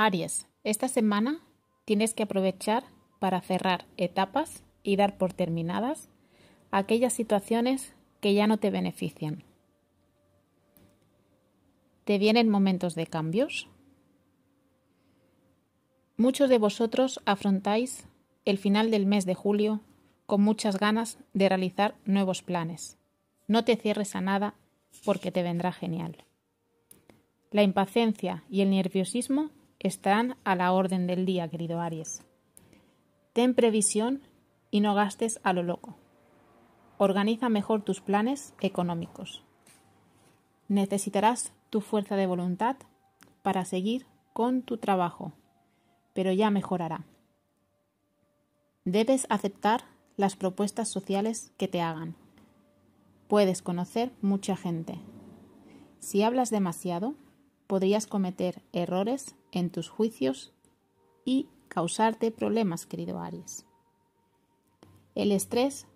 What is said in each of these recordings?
Aries, esta semana tienes que aprovechar para cerrar etapas y dar por terminadas aquellas situaciones que ya no te benefician. ¿Te vienen momentos de cambios? Muchos de vosotros afrontáis el final del mes de julio con muchas ganas de realizar nuevos planes. No te cierres a nada porque te vendrá genial. La impaciencia y el nerviosismo estarán a la orden del día, querido Aries. Ten previsión y no gastes a lo loco. Organiza mejor tus planes económicos. Necesitarás tu fuerza de voluntad para seguir con tu trabajo, pero ya mejorará. Debes aceptar las propuestas sociales que te hagan. Puedes conocer mucha gente. Si hablas demasiado, podrías cometer errores en tus juicios y causarte problemas, querido Aries. El estrés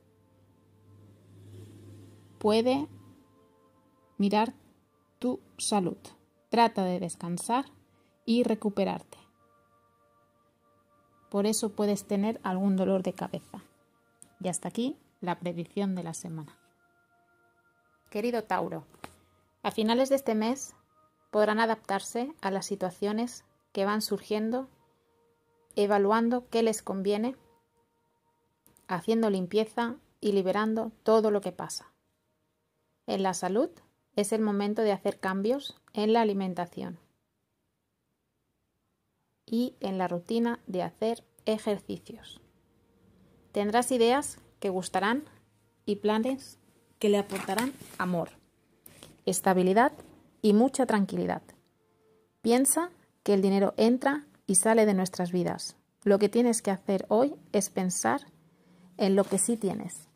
puede mirar tu salud. Trata de descansar y recuperarte. Por eso puedes tener algún dolor de cabeza. Y hasta aquí la predicción de la semana. Querido Tauro, a finales de este mes podrán adaptarse a las situaciones que van surgiendo, evaluando qué les conviene, haciendo limpieza y liberando todo lo que pasa. En la salud es el momento de hacer cambios en la alimentación y en la rutina de hacer ejercicios. Tendrás ideas que gustarán y planes que le aportarán amor, estabilidad y mucha tranquilidad. Piensa que el dinero entra y sale de nuestras vidas. Lo que tienes que hacer hoy es pensar en lo que sí tienes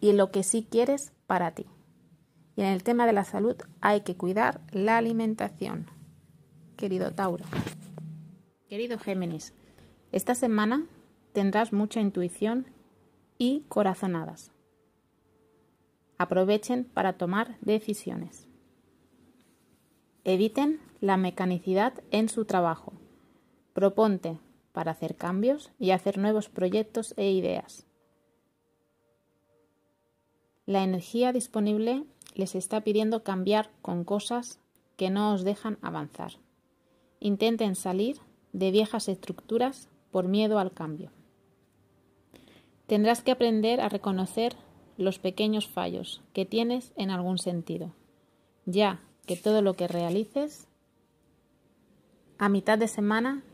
y en lo que sí quieres para ti. Y en el tema de la salud hay que cuidar la alimentación. Querido Tauro. Querido Géminis, esta semana tendrás mucha intuición y corazonadas. Aprovechen para tomar decisiones. Eviten la mecanicidad en su trabajo. Proponte para hacer cambios y hacer nuevos proyectos e ideas. La energía disponible les está pidiendo cambiar con cosas que no os dejan avanzar. Intenten salir de viejas estructuras por miedo al cambio. Tendrás que aprender a reconocer los pequeños fallos que tienes en algún sentido, ya que todo lo que realices a mitad de semana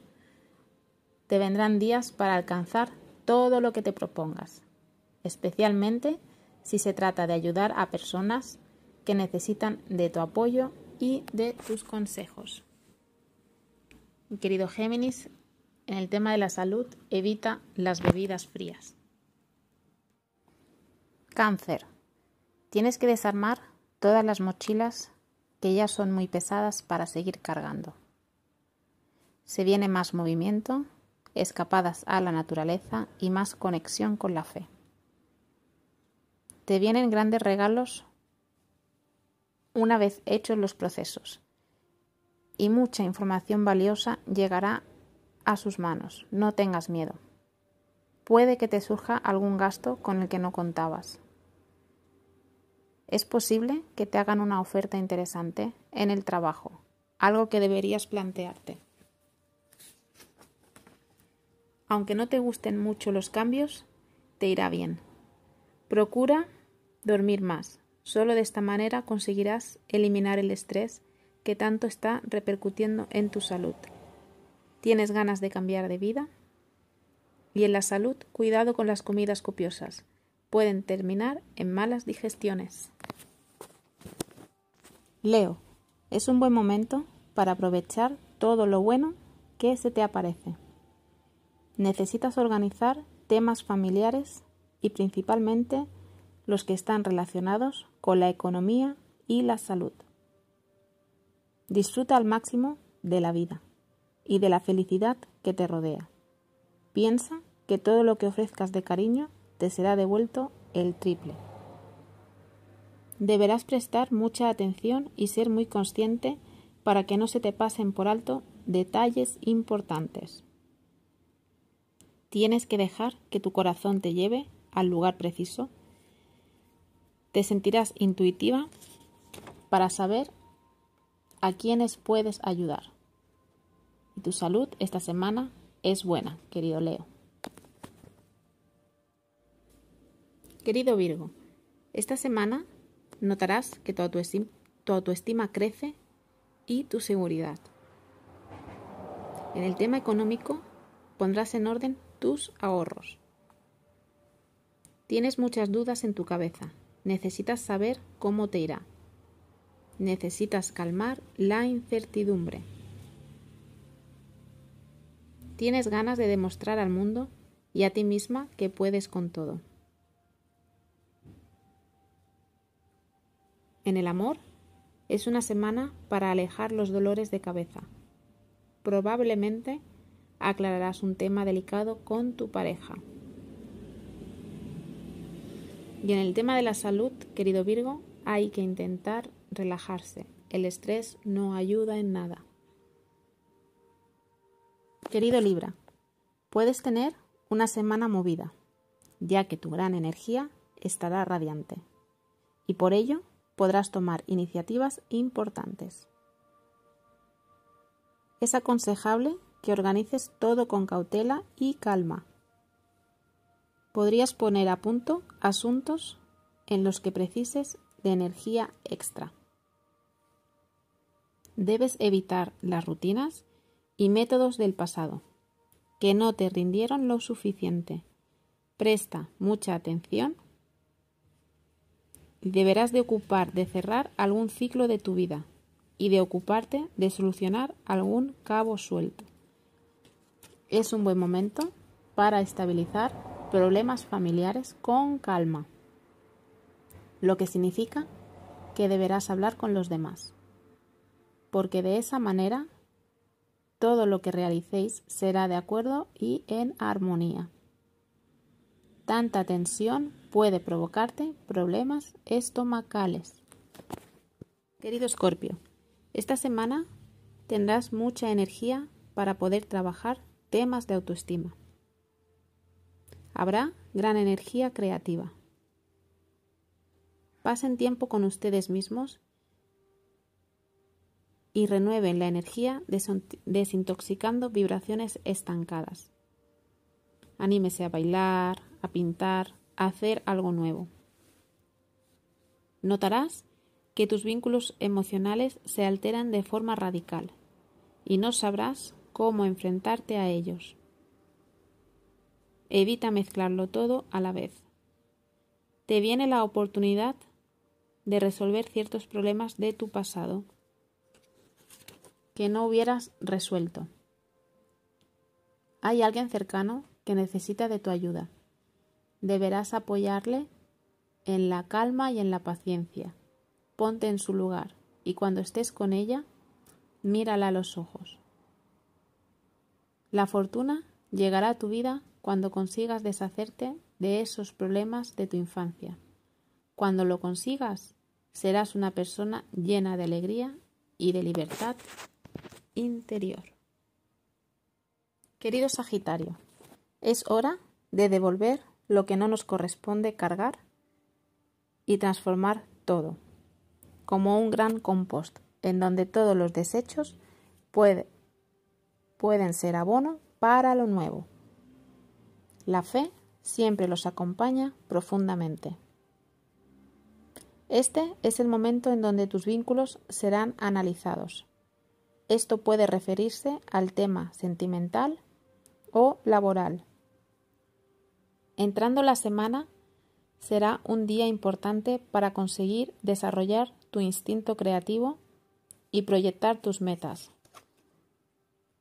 te vendrán días para alcanzar todo lo que te propongas, especialmente si se trata de ayudar a personas que necesitan de tu apoyo y de tus consejos. querido Géminis, en el tema de la salud, evita las bebidas frías. Cáncer. Tienes que desarmar todas las mochilas que ya son muy pesadas para seguir cargando. Se viene más movimiento, escapadas a la naturaleza y más conexión con la fe. Te vienen grandes regalos una vez hechos los procesos y mucha información valiosa llegará a sus manos. No tengas miedo. Puede que te surja algún gasto con el que no contabas es posible que te hagan una oferta interesante en el trabajo, algo que deberías plantearte. Aunque no te gusten mucho los cambios, te irá bien. Procura dormir más. Solo de esta manera conseguirás eliminar el estrés que tanto está repercutiendo en tu salud. ¿Tienes ganas de cambiar de vida? Y en la salud, cuidado con las comidas copiosas pueden terminar en malas digestiones. Leo, es un buen momento para aprovechar todo lo bueno que se te aparece. Necesitas organizar temas familiares y principalmente los que están relacionados con la economía y la salud. Disfruta al máximo de la vida y de la felicidad que te rodea. Piensa que todo lo que ofrezcas de cariño te será devuelto el triple. Deberás prestar mucha atención y ser muy consciente para que no se te pasen por alto detalles importantes. Tienes que dejar que tu corazón te lleve al lugar preciso. Te sentirás intuitiva para saber a quiénes puedes ayudar. Y tu salud esta semana es buena, querido Leo. Querido Virgo, esta semana notarás que tu tu autoestima crece y tu seguridad. En el tema económico pondrás en orden tus ahorros. Tienes muchas dudas en tu cabeza. Necesitas saber cómo te irá. Necesitas calmar la incertidumbre. Tienes ganas de demostrar al mundo y a ti misma que puedes con todo. En el amor, es una semana para alejar los dolores de cabeza. Probablemente aclararás un tema delicado con tu pareja. Y en el tema de la salud, querido Virgo, hay que intentar relajarse. El estrés no ayuda en nada. Querido Libra, puedes tener una semana movida, ya que tu gran energía estará radiante. Y por ello podrás tomar iniciativas importantes. Es aconsejable que organices todo con cautela y calma. Podrías poner a punto asuntos en los que precises de energía extra. Debes evitar las rutinas y métodos del pasado, que no te rindieron lo suficiente. Presta mucha atención deberás de ocupar de cerrar algún ciclo de tu vida y de ocuparte de solucionar algún cabo suelto. Es un buen momento para estabilizar problemas familiares con calma, lo que significa que deberás hablar con los demás, porque de esa manera todo lo que realicéis será de acuerdo y en armonía. Tanta tensión puede provocarte problemas estomacales. Querido Escorpio, esta semana tendrás mucha energía para poder trabajar temas de autoestima. Habrá gran energía creativa. Pasen tiempo con ustedes mismos y renueven la energía desintoxicando vibraciones estancadas. Anímese a bailar, a pintar, hacer algo nuevo. Notarás que tus vínculos emocionales se alteran de forma radical y no sabrás cómo enfrentarte a ellos. Evita mezclarlo todo a la vez. Te viene la oportunidad de resolver ciertos problemas de tu pasado que no hubieras resuelto. Hay alguien cercano que necesita de tu ayuda deberás apoyarle en la calma y en la paciencia. Ponte en su lugar y cuando estés con ella, mírala a los ojos. La fortuna llegará a tu vida cuando consigas deshacerte de esos problemas de tu infancia. Cuando lo consigas, serás una persona llena de alegría y de libertad interior. Querido Sagitario, es hora de devolver lo que no nos corresponde cargar y transformar todo, como un gran compost, en donde todos los desechos pueden ser abono para lo nuevo. La fe siempre los acompaña profundamente. Este es el momento en donde tus vínculos serán analizados. Esto puede referirse al tema sentimental o laboral Entrando la semana, será un día importante para conseguir desarrollar tu instinto creativo y proyectar tus metas.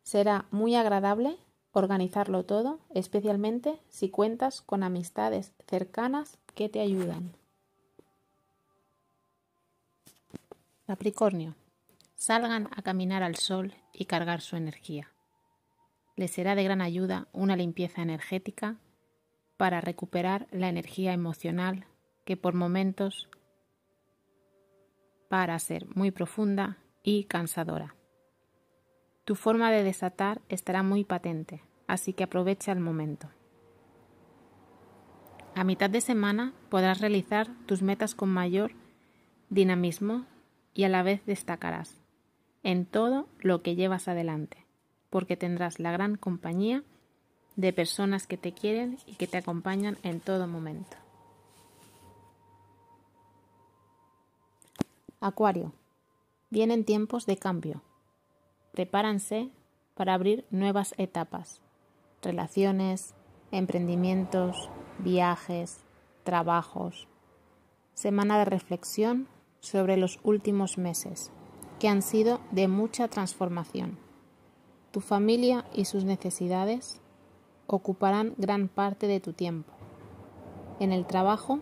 Será muy agradable organizarlo todo, especialmente si cuentas con amistades cercanas que te ayudan. Capricornio. Salgan a caminar al sol y cargar su energía. Les será de gran ayuda una limpieza energética para recuperar la energía emocional que por momentos para ser muy profunda y cansadora. Tu forma de desatar estará muy patente, así que aprovecha el momento. A mitad de semana podrás realizar tus metas con mayor dinamismo y a la vez destacarás en todo lo que llevas adelante, porque tendrás la gran compañía de personas que te quieren y que te acompañan en todo momento. Acuario. Vienen tiempos de cambio. Prepáranse para abrir nuevas etapas, relaciones, emprendimientos, viajes, trabajos. Semana de reflexión sobre los últimos meses, que han sido de mucha transformación. Tu familia y sus necesidades ocuparán gran parte de tu tiempo. En el trabajo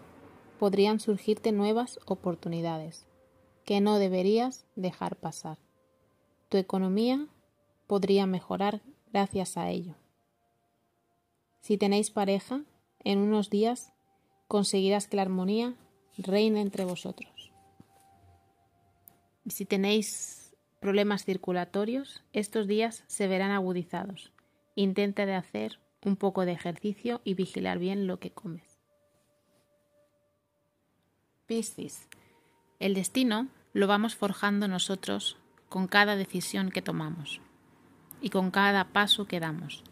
podrían surgirte nuevas oportunidades que no deberías dejar pasar. Tu economía podría mejorar gracias a ello. Si tenéis pareja, en unos días conseguirás que la armonía reine entre vosotros. Si tenéis problemas circulatorios, estos días se verán agudizados. Intenta de hacer un poco de ejercicio y vigilar bien lo que comes. Piscis. El destino lo vamos forjando nosotros con cada decisión que tomamos y con cada paso que damos.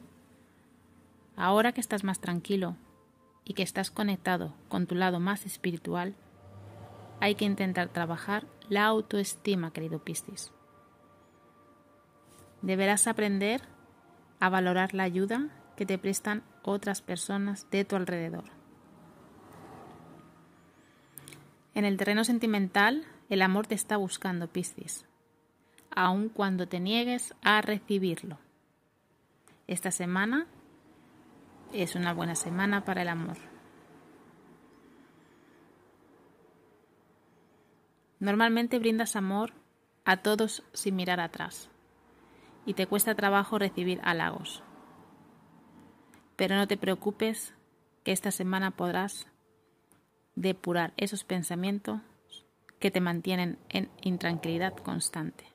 Ahora que estás más tranquilo y que estás conectado con tu lado más espiritual, hay que intentar trabajar la autoestima, querido Piscis. Deberás aprender a valorar la ayuda que te prestan otras personas de tu alrededor. En el terreno sentimental, el amor te está buscando, Piscis, aun cuando te niegues a recibirlo. Esta semana es una buena semana para el amor. Normalmente brindas amor a todos sin mirar atrás y te cuesta trabajo recibir halagos. Pero no te preocupes que esta semana podrás depurar esos pensamientos que te mantienen en intranquilidad constante.